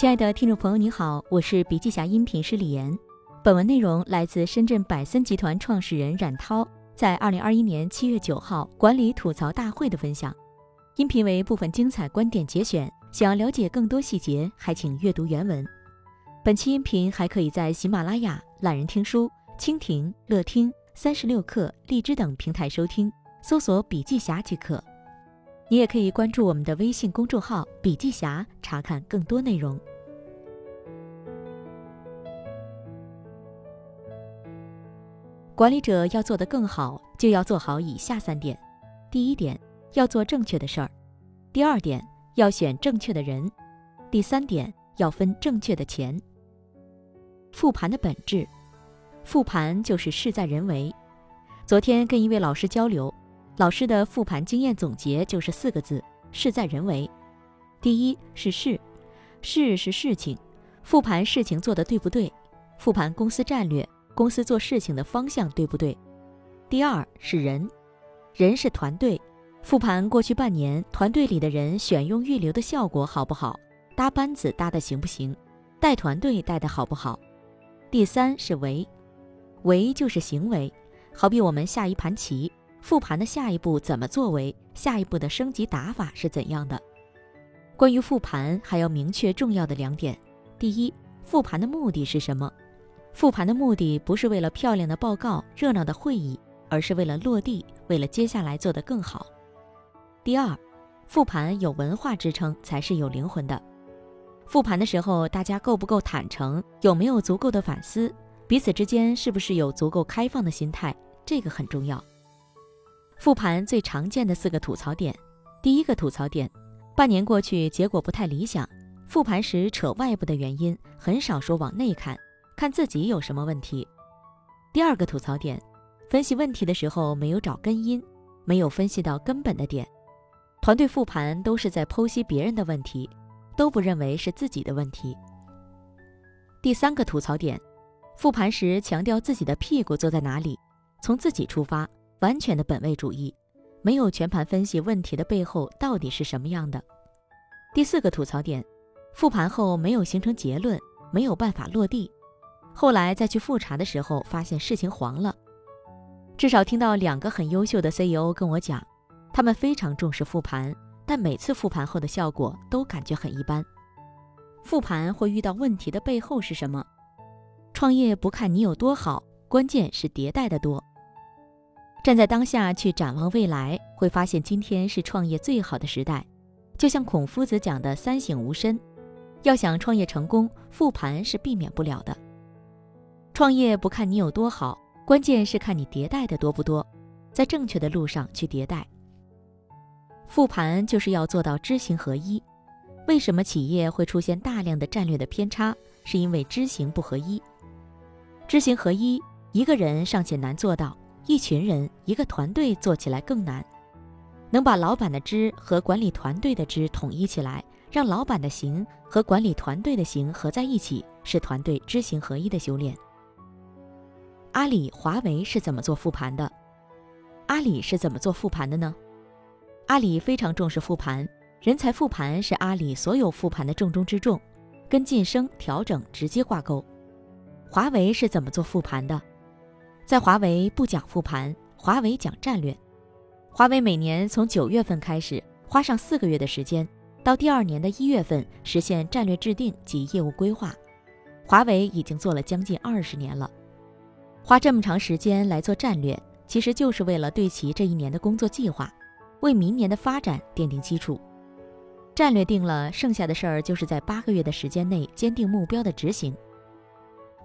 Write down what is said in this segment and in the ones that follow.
亲爱的听众朋友，你好，我是笔记侠音频师李岩。本文内容来自深圳百森集团创始人冉涛在二零二一年七月九号管理吐槽大会的分享。音频为部分精彩观点节选，想要了解更多细节，还请阅读原文。本期音频还可以在喜马拉雅、懒人听书、蜻蜓、乐听、三十六课、荔枝等平台收听，搜索“笔记侠”即可。你也可以关注我们的微信公众号“笔记侠”，查看更多内容。管理者要做得更好，就要做好以下三点：第一点，要做正确的事儿；第二点，要选正确的人；第三点，要分正确的钱。复盘的本质，复盘就是事在人为。昨天跟一位老师交流。老师的复盘经验总结就是四个字：事在人为。第一是事，事是事情，复盘事情做得对不对？复盘公司战略，公司做事情的方向对不对？第二是人，人是团队，复盘过去半年团队里的人选用预留的效果好不好？搭班子搭的行不行？带团队带的好不好？第三是为，为就是行为，好比我们下一盘棋。复盘的下一步怎么作为？下一步的升级打法是怎样的？关于复盘，还要明确重要的两点：第一，复盘的目的是什么？复盘的目的不是为了漂亮的报告、热闹的会议，而是为了落地，为了接下来做得更好。第二，复盘有文化支撑才是有灵魂的。复盘的时候，大家够不够坦诚？有没有足够的反思？彼此之间是不是有足够开放的心态？这个很重要。复盘最常见的四个吐槽点，第一个吐槽点，半年过去，结果不太理想。复盘时扯外部的原因，很少说往内看，看自己有什么问题。第二个吐槽点，分析问题的时候没有找根因，没有分析到根本的点。团队复盘都是在剖析别人的问题，都不认为是自己的问题。第三个吐槽点，复盘时强调自己的屁股坐在哪里，从自己出发。完全的本位主义，没有全盘分析问题的背后到底是什么样的。第四个吐槽点，复盘后没有形成结论，没有办法落地，后来再去复查的时候，发现事情黄了。至少听到两个很优秀的 CEO 跟我讲，他们非常重视复盘，但每次复盘后的效果都感觉很一般。复盘会遇到问题的背后是什么？创业不看你有多好，关键是迭代的多。站在当下去展望未来，会发现今天是创业最好的时代。就像孔夫子讲的“三省吾身”，要想创业成功，复盘是避免不了的。创业不看你有多好，关键是看你迭代的多不多，在正确的路上去迭代。复盘就是要做到知行合一。为什么企业会出现大量的战略的偏差？是因为知行不合一。知行合一，一个人尚且难做到。一群人、一个团队做起来更难，能把老板的知和管理团队的知统一起来，让老板的行和管理团队的行合在一起，是团队知行合一的修炼。阿里、华为是怎么做复盘的？阿里是怎么做复盘的呢？阿里非常重视复盘，人才复盘是阿里所有复盘的重中之重，跟晋升、调整直接挂钩。华为是怎么做复盘的？在华为不讲复盘，华为讲战略。华为每年从九月份开始，花上四个月的时间，到第二年的一月份实现战略制定及业务规划。华为已经做了将近二十年了，花这么长时间来做战略，其实就是为了对齐这一年的工作计划，为明年的发展奠定基础。战略定了，剩下的事儿就是在八个月的时间内坚定目标的执行。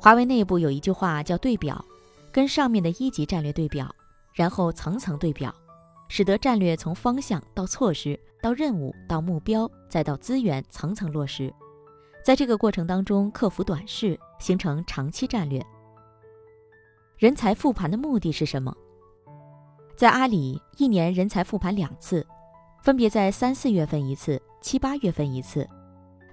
华为内部有一句话叫“对表”。跟上面的一级战略对表，然后层层对表，使得战略从方向到措施到任务到目标再到资源层层落实，在这个过程当中克服短视，形成长期战略。人才复盘的目的是什么？在阿里，一年人才复盘两次，分别在三四月份一次，七八月份一次。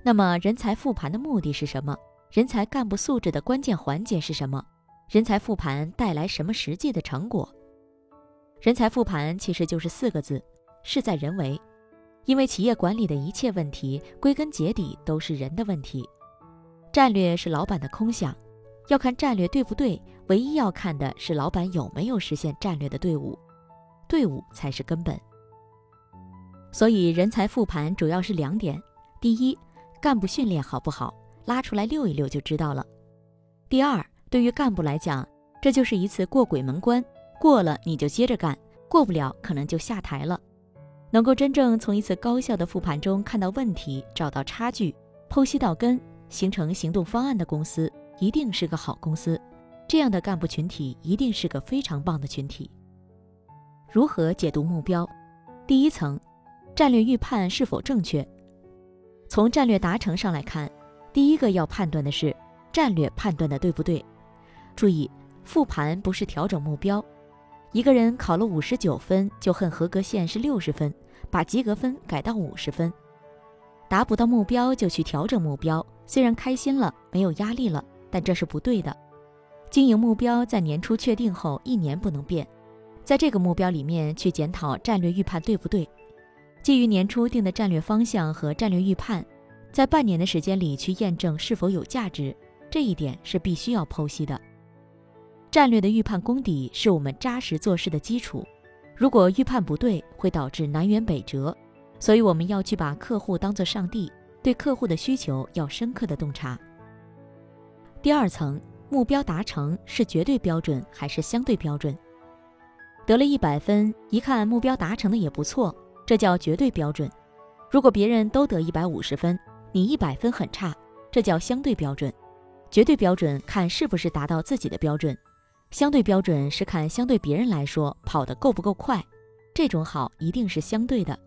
那么人才复盘的目的是什么？人才干部素质的关键环节是什么？人才复盘带来什么实际的成果？人才复盘其实就是四个字：事在人为。因为企业管理的一切问题，归根结底都是人的问题。战略是老板的空想，要看战略对不对，唯一要看的是老板有没有实现战略的队伍，队伍才是根本。所以人才复盘主要是两点：第一，干部训练好不好，拉出来溜一溜就知道了；第二，对于干部来讲，这就是一次过鬼门关，过了你就接着干，过不了可能就下台了。能够真正从一次高效的复盘中看到问题、找到差距、剖析到根、形成行动方案的公司，一定是个好公司。这样的干部群体一定是个非常棒的群体。如何解读目标？第一层，战略预判是否正确？从战略达成上来看，第一个要判断的是战略判断的对不对。注意，复盘不是调整目标。一个人考了五十九分，就恨合格线是六十分，把及格分改到五十分，达不到目标就去调整目标。虽然开心了，没有压力了，但这是不对的。经营目标在年初确定后一年不能变，在这个目标里面去检讨战略预判对不对。基于年初定的战略方向和战略预判，在半年的时间里去验证是否有价值，这一点是必须要剖析的。战略的预判功底是我们扎实做事的基础。如果预判不对，会导致南辕北辙。所以我们要去把客户当作上帝，对客户的需求要深刻的洞察。第二层，目标达成是绝对标准还是相对标准？得了一百分，一看目标达成的也不错，这叫绝对标准。如果别人都得一百五十分，你一百分很差，这叫相对标准。绝对标准看是不是达到自己的标准。相对标准是看相对别人来说跑得够不够快，这种好一定是相对的。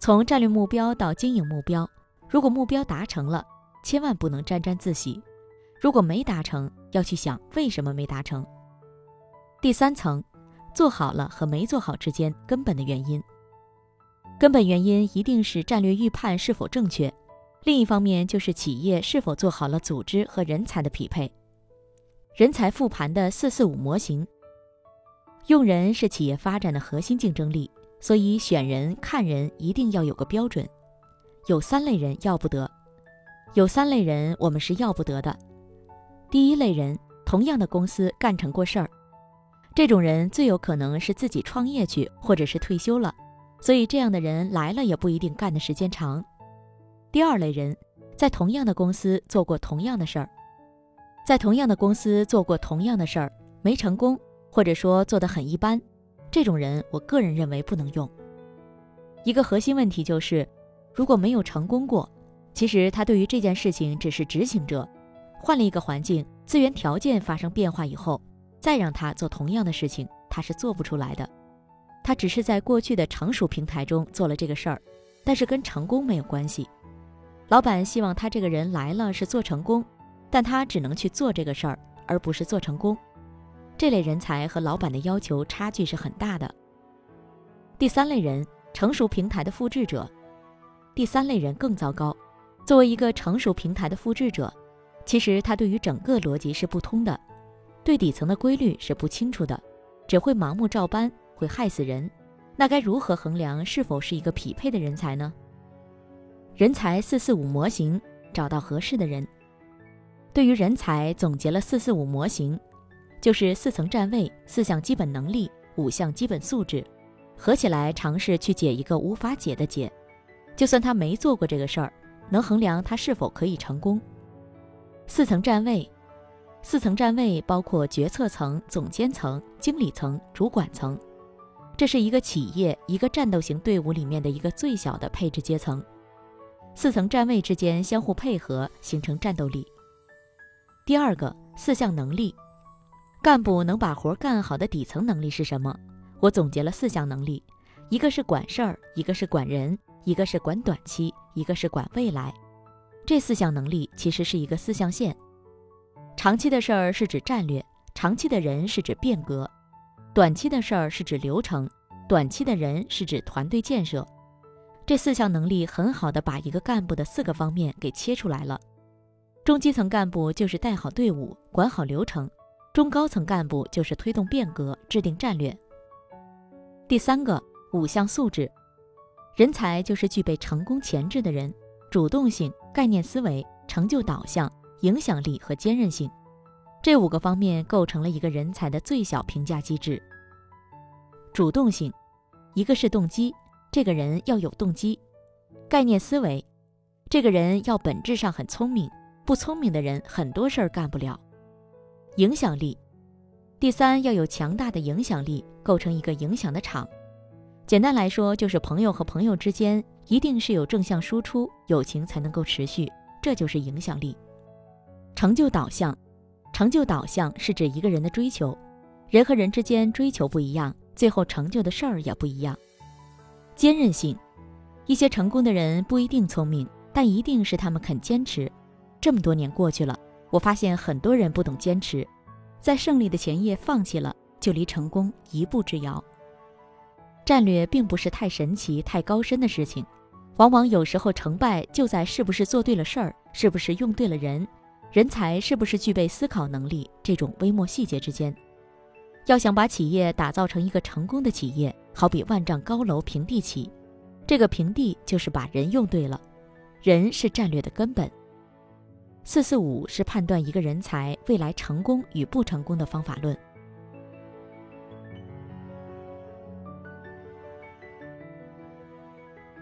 从战略目标到经营目标，如果目标达成了，千万不能沾沾自喜；如果没达成，要去想为什么没达成。第三层，做好了和没做好之间根本的原因，根本原因一定是战略预判是否正确，另一方面就是企业是否做好了组织和人才的匹配。人才复盘的四四五模型，用人是企业发展的核心竞争力，所以选人看人一定要有个标准。有三类人要不得，有三类人我们是要不得的。第一类人，同样的公司干成过事儿，这种人最有可能是自己创业去，或者是退休了，所以这样的人来了也不一定干的时间长。第二类人，在同样的公司做过同样的事儿。在同样的公司做过同样的事儿没成功，或者说做得很一般，这种人我个人认为不能用。一个核心问题就是，如果没有成功过，其实他对于这件事情只是执行者，换了一个环境，资源条件发生变化以后，再让他做同样的事情，他是做不出来的。他只是在过去的成熟平台中做了这个事儿，但是跟成功没有关系。老板希望他这个人来了是做成功。但他只能去做这个事儿，而不是做成功。这类人才和老板的要求差距是很大的。第三类人，成熟平台的复制者。第三类人更糟糕。作为一个成熟平台的复制者，其实他对于整个逻辑是不通的，对底层的规律是不清楚的，只会盲目照搬，会害死人。那该如何衡量是否是一个匹配的人才呢？人才四四五模型，找到合适的人。对于人才总结了四四五模型，就是四层站位、四项基本能力、五项基本素质，合起来尝试去解一个无法解的结。就算他没做过这个事儿，能衡量他是否可以成功。四层站位，四层站位包括决策层、总监层、经理层、主管层，这是一个企业一个战斗型队伍里面的一个最小的配置阶层。四层站位之间相互配合，形成战斗力。第二个四项能力，干部能把活干好的底层能力是什么？我总结了四项能力，一个是管事儿，一个是管人，一个是管短期，一个是管未来。这四项能力其实是一个四象限，长期的事儿是指战略，长期的人是指变革，短期的事儿是指流程，短期的人是指团队建设。这四项能力很好的把一个干部的四个方面给切出来了。中基层干部就是带好队伍、管好流程，中高层干部就是推动变革、制定战略。第三个五项素质，人才就是具备成功潜质的人，主动性、概念思维、成就导向、影响力和坚韧性，这五个方面构成了一个人才的最小评价机制。主动性，一个是动机，这个人要有动机；概念思维，这个人要本质上很聪明，不聪明的人很多事儿干不了。影响力，第三要有强大的影响力，构成一个影响的场。简单来说，就是朋友和朋友之间一定是有正向输出，友情才能够持续，这就是影响力。成就导向，成就导向是指一个人的追求，人和人之间追求不一样，最后成就的事儿也不一样。坚韧性，一些成功的人不一定聪明，但一定是他们肯坚持。这么多年过去了，我发现很多人不懂坚持，在胜利的前夜放弃了，就离成功一步之遥。战略并不是太神奇、太高深的事情，往往有时候成败就在是不是做对了事儿，是不是用对了人，人才是不是具备思考能力这种微末细节之间。要想把企业打造成一个成功的企业，好比万丈高楼平地起，这个平地就是把人用对了，人是战略的根本。四四五是判断一个人才未来成功与不成功的方法论。